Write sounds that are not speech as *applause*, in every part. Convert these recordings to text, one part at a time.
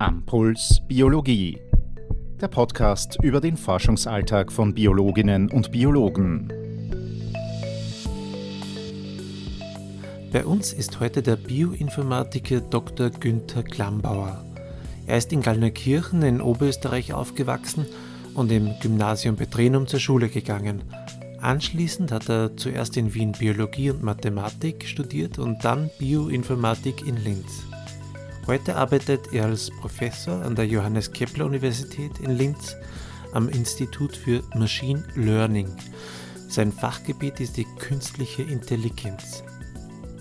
Am Puls Biologie. Der Podcast über den Forschungsalltag von Biologinnen und Biologen. Bei uns ist heute der Bioinformatiker Dr. Günther Klambauer. Er ist in Gallnerkirchen in Oberösterreich aufgewachsen und im Gymnasium Petrinum zur Schule gegangen. Anschließend hat er zuerst in Wien Biologie und Mathematik studiert und dann Bioinformatik in Linz. Heute arbeitet er als Professor an der Johannes Kepler Universität in Linz am Institut für Machine Learning. Sein Fachgebiet ist die künstliche Intelligenz.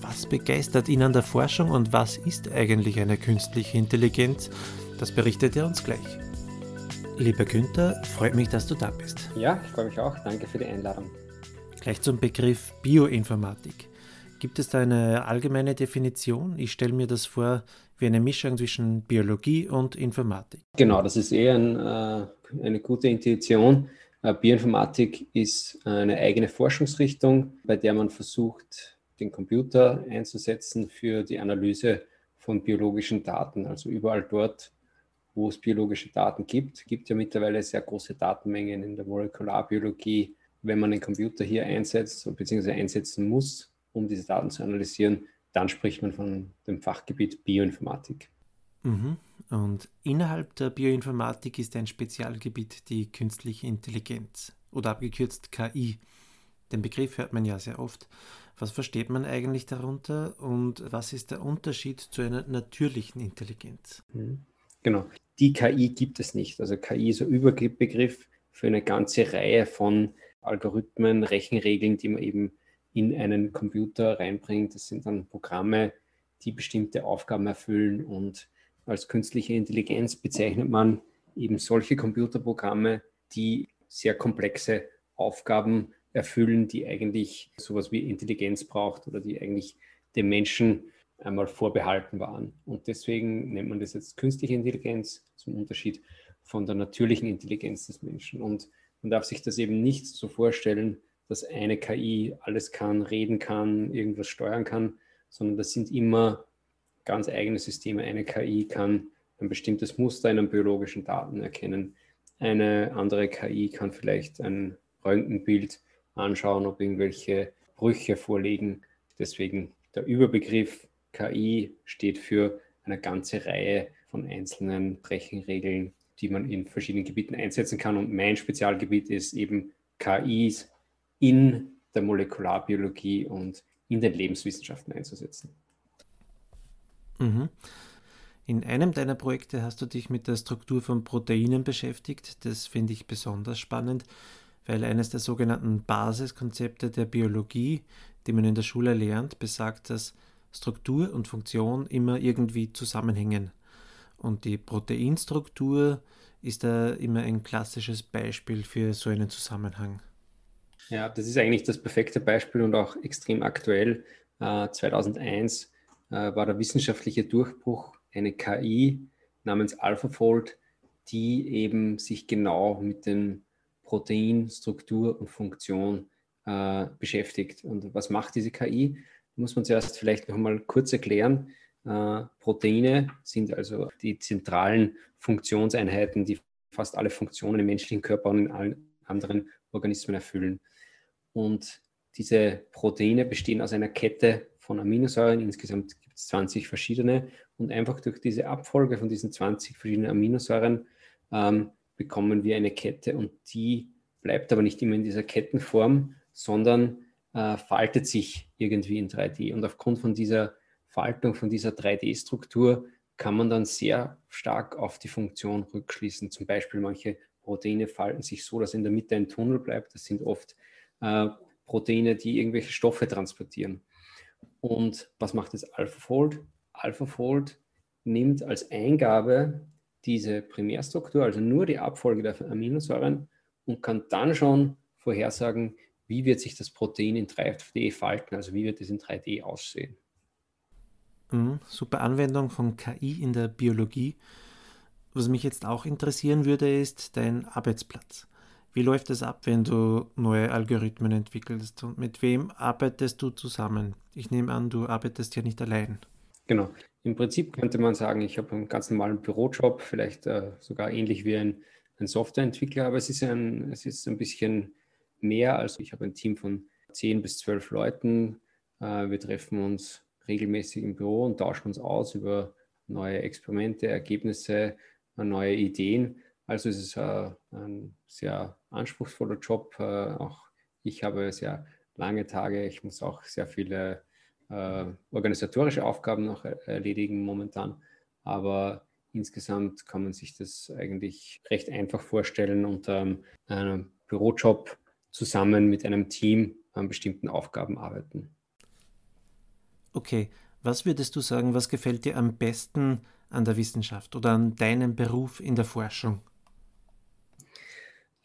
Was begeistert ihn an der Forschung und was ist eigentlich eine künstliche Intelligenz? Das berichtet er uns gleich. Lieber Günther, freut mich, dass du da bist. Ja, ich freue mich auch. Danke für die Einladung. Gleich zum Begriff Bioinformatik. Gibt es da eine allgemeine Definition? Ich stelle mir das vor wie eine Mischung zwischen Biologie und Informatik. Genau, das ist eher ein, äh, eine gute Intuition. Äh, Bioinformatik ist eine eigene Forschungsrichtung, bei der man versucht, den Computer einzusetzen für die Analyse von biologischen Daten. Also überall dort, wo es biologische Daten gibt, gibt ja mittlerweile sehr große Datenmengen in der Molekularbiologie. Wenn man den Computer hier einsetzt bzw. einsetzen muss, um diese Daten zu analysieren, dann spricht man von dem Fachgebiet Bioinformatik. Mhm. Und innerhalb der Bioinformatik ist ein Spezialgebiet die künstliche Intelligenz oder abgekürzt KI. Den Begriff hört man ja sehr oft. Was versteht man eigentlich darunter und was ist der Unterschied zu einer natürlichen Intelligenz? Mhm. Genau, die KI gibt es nicht. Also KI ist ein Überbegriff für eine ganze Reihe von Algorithmen, Rechenregeln, die man eben in einen Computer reinbringt. Das sind dann Programme, die bestimmte Aufgaben erfüllen und als künstliche Intelligenz bezeichnet man eben solche Computerprogramme, die sehr komplexe Aufgaben erfüllen, die eigentlich sowas wie Intelligenz braucht oder die eigentlich dem Menschen einmal vorbehalten waren. Und deswegen nennt man das jetzt künstliche Intelligenz zum Unterschied von der natürlichen Intelligenz des Menschen. Und man darf sich das eben nicht so vorstellen, dass eine KI alles kann, reden kann, irgendwas steuern kann, sondern das sind immer ganz eigene Systeme. Eine KI kann ein bestimmtes Muster in einem biologischen Daten erkennen. Eine andere KI kann vielleicht ein Röntgenbild anschauen, ob irgendwelche Brüche vorliegen. Deswegen der Überbegriff KI steht für eine ganze Reihe von einzelnen Rechenregeln, die man in verschiedenen Gebieten einsetzen kann. Und mein Spezialgebiet ist eben KIs in der Molekularbiologie und in den Lebenswissenschaften einzusetzen. Mhm. In einem deiner Projekte hast du dich mit der Struktur von Proteinen beschäftigt. Das finde ich besonders spannend, weil eines der sogenannten Basiskonzepte der Biologie, die man in der Schule lernt, besagt, dass Struktur und Funktion immer irgendwie zusammenhängen. Und die Proteinstruktur ist da immer ein klassisches Beispiel für so einen Zusammenhang. Ja, das ist eigentlich das perfekte Beispiel und auch extrem aktuell. Äh, 2001 äh, war der wissenschaftliche Durchbruch eine KI namens AlphaFold, die eben sich genau mit den Protein, Struktur und Funktion äh, beschäftigt. Und was macht diese KI? Muss man zuerst vielleicht noch mal kurz erklären. Äh, Proteine sind also die zentralen Funktionseinheiten, die fast alle Funktionen im menschlichen Körper und in allen anderen Organismen erfüllen. Und diese Proteine bestehen aus einer Kette von Aminosäuren. Insgesamt gibt es 20 verschiedene. Und einfach durch diese Abfolge von diesen 20 verschiedenen Aminosäuren ähm, bekommen wir eine Kette. Und die bleibt aber nicht immer in dieser Kettenform, sondern äh, faltet sich irgendwie in 3D. Und aufgrund von dieser Faltung, von dieser 3D-Struktur, kann man dann sehr stark auf die Funktion rückschließen. Zum Beispiel manche Proteine falten sich so, dass in der Mitte ein Tunnel bleibt. Das sind oft äh, Proteine, die irgendwelche Stoffe transportieren. Und was macht jetzt AlphaFold? AlphaFold nimmt als Eingabe diese Primärstruktur, also nur die Abfolge der Aminosäuren und kann dann schon vorhersagen, wie wird sich das Protein in 3D falten, also wie wird es in 3D aussehen. Mhm, super Anwendung von KI in der Biologie. Was mich jetzt auch interessieren würde, ist dein Arbeitsplatz. Wie läuft es ab, wenn du neue Algorithmen entwickelst und mit wem arbeitest du zusammen? Ich nehme an, du arbeitest ja nicht allein. Genau. im Prinzip könnte man sagen, ich habe einen ganz normalen Bürojob, vielleicht äh, sogar ähnlich wie ein, ein, Softwareentwickler, aber es ist ein, es ist ein bisschen mehr. Also ich habe ein Team von 10 bis 12 Leuten. Äh, wir treffen uns regelmäßig im Büro und tauschen uns aus über neue Experimente, Ergebnisse, neue Ideen. Also es ist äh, ein sehr anspruchsvoller Job. Äh, auch ich habe sehr lange Tage. Ich muss auch sehr viele äh, organisatorische Aufgaben noch erledigen momentan. Aber insgesamt kann man sich das eigentlich recht einfach vorstellen unter einem Bürojob zusammen mit einem Team an bestimmten Aufgaben arbeiten. Okay, was würdest du sagen, was gefällt dir am besten an der Wissenschaft oder an deinem Beruf in der Forschung?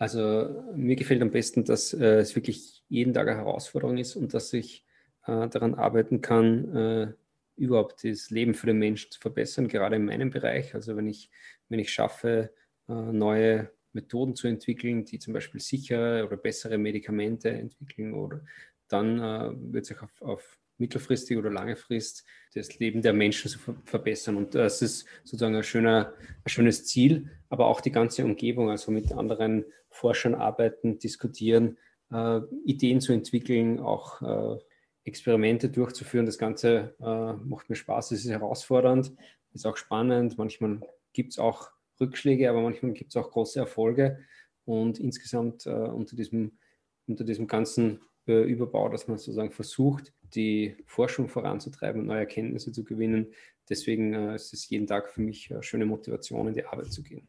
Also mir gefällt am besten, dass äh, es wirklich jeden Tag eine Herausforderung ist und dass ich äh, daran arbeiten kann, äh, überhaupt das Leben für den Menschen zu verbessern, gerade in meinem Bereich. Also wenn ich, wenn ich schaffe, äh, neue Methoden zu entwickeln, die zum Beispiel sichere oder bessere Medikamente entwickeln, oder dann äh, wird sich auf, auf mittelfristig oder lange Frist das Leben der Menschen zu verbessern. Und das ist sozusagen ein, schöner, ein schönes Ziel, aber auch die ganze Umgebung, also mit anderen Forschern arbeiten, diskutieren, äh, Ideen zu entwickeln, auch äh, Experimente durchzuführen. Das Ganze äh, macht mir Spaß, es ist herausfordernd, ist auch spannend. Manchmal gibt es auch Rückschläge, aber manchmal gibt es auch große Erfolge. Und insgesamt äh, unter, diesem, unter diesem ganzen äh, Überbau, dass man sozusagen versucht, die Forschung voranzutreiben und neue Erkenntnisse zu gewinnen. Deswegen äh, ist es jeden Tag für mich eine schöne Motivation, in die Arbeit zu gehen.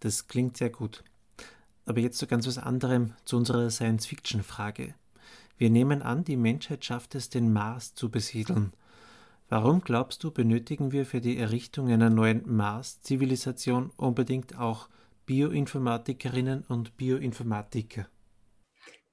Das klingt sehr gut. Aber jetzt zu ganz was anderem, zu unserer Science-Fiction-Frage. Wir nehmen an, die Menschheit schafft es, den Mars zu besiedeln. Warum glaubst du, benötigen wir für die Errichtung einer neuen Mars-Zivilisation unbedingt auch Bioinformatikerinnen und Bioinformatiker?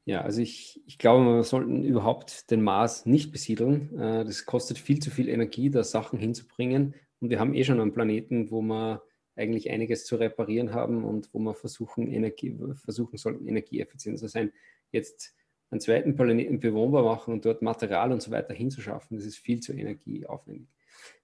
Ja, also ich, ich glaube, wir sollten überhaupt den Mars nicht besiedeln. Äh, das kostet viel zu viel Energie, da Sachen hinzubringen. Und wir haben eh schon einen Planeten, wo wir eigentlich einiges zu reparieren haben und wo wir versuchen, Energie, versuchen sollten, energieeffizient zu sein. Jetzt einen zweiten Planeten bewohnbar machen und dort Material und so weiter hinzuschaffen, das ist viel zu energieaufwendig.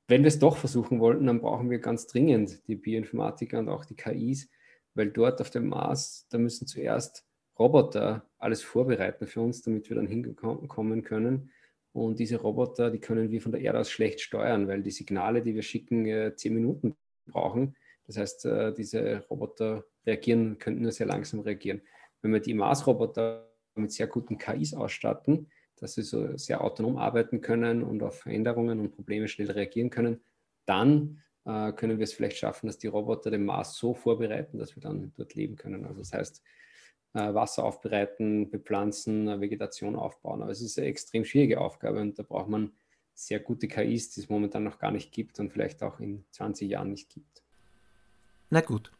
Wenn wir es doch versuchen wollten, dann brauchen wir ganz dringend die Bioinformatiker und auch die KIs, weil dort auf dem Mars, da müssen zuerst Roboter alles vorbereiten für uns, damit wir dann hinkommen können. Und diese Roboter, die können wir von der Erde aus schlecht steuern, weil die Signale, die wir schicken, äh, zehn Minuten brauchen. Das heißt, äh, diese Roboter reagieren, könnten nur sehr langsam reagieren. Wenn wir die Mars-Roboter mit sehr guten KIs ausstatten, dass sie so sehr autonom arbeiten können und auf Veränderungen und Probleme schnell reagieren können, dann äh, können wir es vielleicht schaffen, dass die Roboter den Mars so vorbereiten, dass wir dann dort leben können. Also das heißt, Wasser aufbereiten, bepflanzen, äh, Vegetation aufbauen. Aber es ist eine extrem schwierige Aufgabe und da braucht man sehr gute KIs, die es momentan noch gar nicht gibt und vielleicht auch in 20 Jahren nicht gibt. Na gut.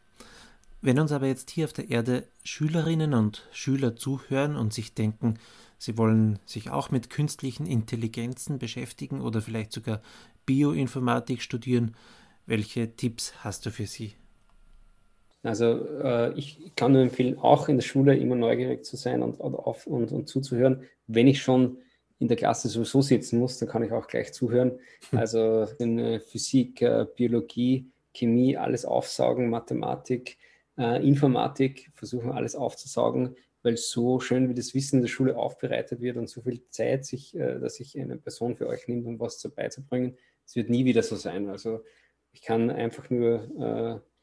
Wenn uns aber jetzt hier auf der Erde Schülerinnen und Schüler zuhören und sich denken, sie wollen sich auch mit künstlichen Intelligenzen beschäftigen oder vielleicht sogar Bioinformatik studieren, welche Tipps hast du für sie? Also äh, ich kann nur empfehlen, auch in der Schule immer neugierig zu sein und, auf, und, und zuzuhören. Wenn ich schon in der Klasse sowieso sitzen muss, dann kann ich auch gleich zuhören. Hm. Also in äh, Physik, äh, Biologie, Chemie, alles aufsaugen, Mathematik, äh, Informatik, versuchen alles aufzusaugen, weil so schön wie das Wissen in der Schule aufbereitet wird und so viel Zeit, sich, äh, dass sich eine Person für euch nimmt, um was zu beizubringen, es wird nie wieder so sein. Also ich kann einfach nur äh,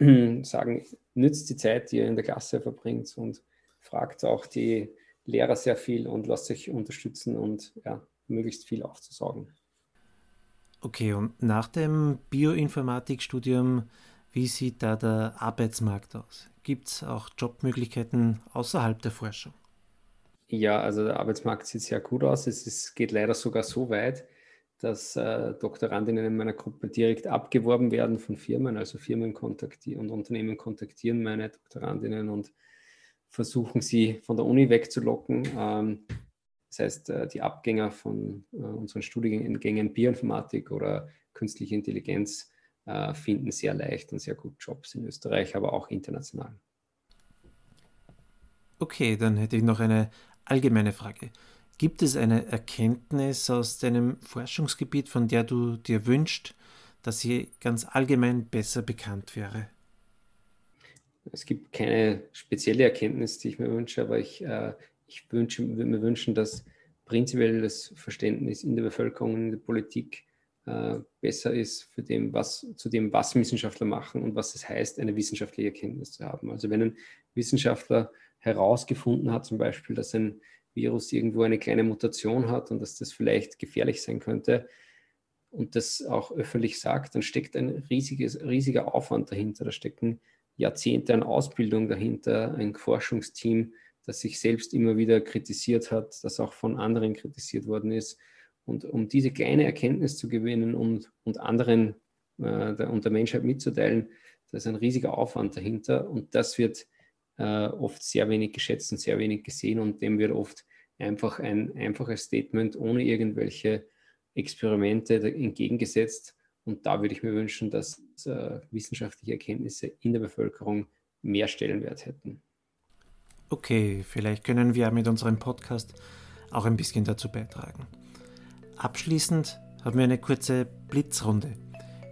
*clears throat* sagen, nützt die Zeit, die ihr in der Klasse verbringt und fragt auch die Lehrer sehr viel und lasst sich unterstützen und ja, möglichst viel aufzusaugen. Okay, und nach dem Bioinformatikstudium, wie sieht da der Arbeitsmarkt aus? Gibt es auch Jobmöglichkeiten außerhalb der Forschung? Ja, also der Arbeitsmarkt sieht sehr gut aus. Es ist, geht leider sogar so weit, dass äh, Doktorandinnen in meiner Gruppe direkt abgeworben werden von Firmen. Also Firmen kontaktieren und Unternehmen kontaktieren meine Doktorandinnen und versuchen sie von der Uni wegzulocken. Ähm, das heißt, äh, die Abgänger von äh, unseren Studiengängen Bioinformatik oder künstliche Intelligenz äh, finden sehr leicht und sehr gut Jobs in Österreich, aber auch international. Okay, dann hätte ich noch eine allgemeine Frage. Gibt es eine Erkenntnis aus deinem Forschungsgebiet, von der du dir wünschst, dass sie ganz allgemein besser bekannt wäre? Es gibt keine spezielle Erkenntnis, die ich mir wünsche, aber ich, äh, ich wünsche, würde mir wünschen, dass prinzipiell das Verständnis in der Bevölkerung, in der Politik äh, besser ist für dem, was, zu dem, was Wissenschaftler machen und was es heißt, eine wissenschaftliche Erkenntnis zu haben. Also wenn ein Wissenschaftler herausgefunden hat, zum Beispiel, dass ein Virus irgendwo eine kleine Mutation hat und dass das vielleicht gefährlich sein könnte und das auch öffentlich sagt, dann steckt ein riesiges, riesiger Aufwand dahinter. Da stecken Jahrzehnte an Ausbildung dahinter, ein Forschungsteam, das sich selbst immer wieder kritisiert hat, das auch von anderen kritisiert worden ist. Und um diese kleine Erkenntnis zu gewinnen und, und anderen äh, der, und der Menschheit mitzuteilen, da ist ein riesiger Aufwand dahinter und das wird äh, oft sehr wenig geschätzt und sehr wenig gesehen und dem wird oft einfach ein einfaches Statement ohne irgendwelche Experimente entgegengesetzt. Und da würde ich mir wünschen, dass äh, wissenschaftliche Erkenntnisse in der Bevölkerung mehr Stellenwert hätten. Okay, vielleicht können wir mit unserem Podcast auch ein bisschen dazu beitragen. Abschließend haben wir eine kurze Blitzrunde.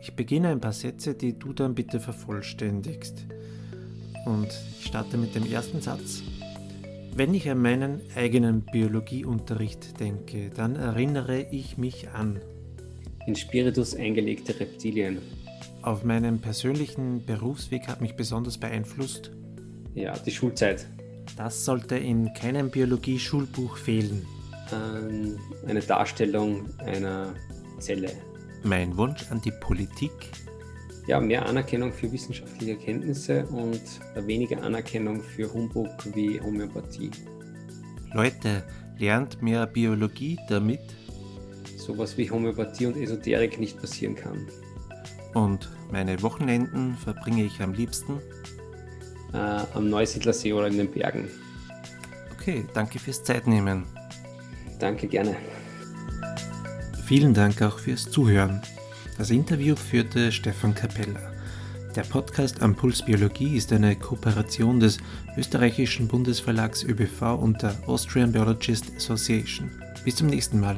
Ich beginne ein paar Sätze, die du dann bitte vervollständigst. Und ich starte mit dem ersten Satz. Wenn ich an meinen eigenen Biologieunterricht denke, dann erinnere ich mich an in Spiritus eingelegte Reptilien. Auf meinem persönlichen Berufsweg hat mich besonders beeinflusst. Ja, die Schulzeit. Das sollte in keinem Biologie-Schulbuch fehlen. Ähm, eine Darstellung einer Zelle. Mein Wunsch an die Politik ja, mehr Anerkennung für wissenschaftliche Erkenntnisse und weniger Anerkennung für Humbug wie Homöopathie. Leute, lernt mehr Biologie, damit sowas wie Homöopathie und Esoterik nicht passieren kann. Und meine Wochenenden verbringe ich am liebsten? Äh, am Neusiedlersee oder in den Bergen. Okay, danke fürs Zeitnehmen. Danke, gerne. Vielen Dank auch fürs Zuhören. Das Interview führte Stefan Capella. Der Podcast am Puls Biologie ist eine Kooperation des österreichischen Bundesverlags ÖBV und der Austrian Biologist Association. Bis zum nächsten Mal.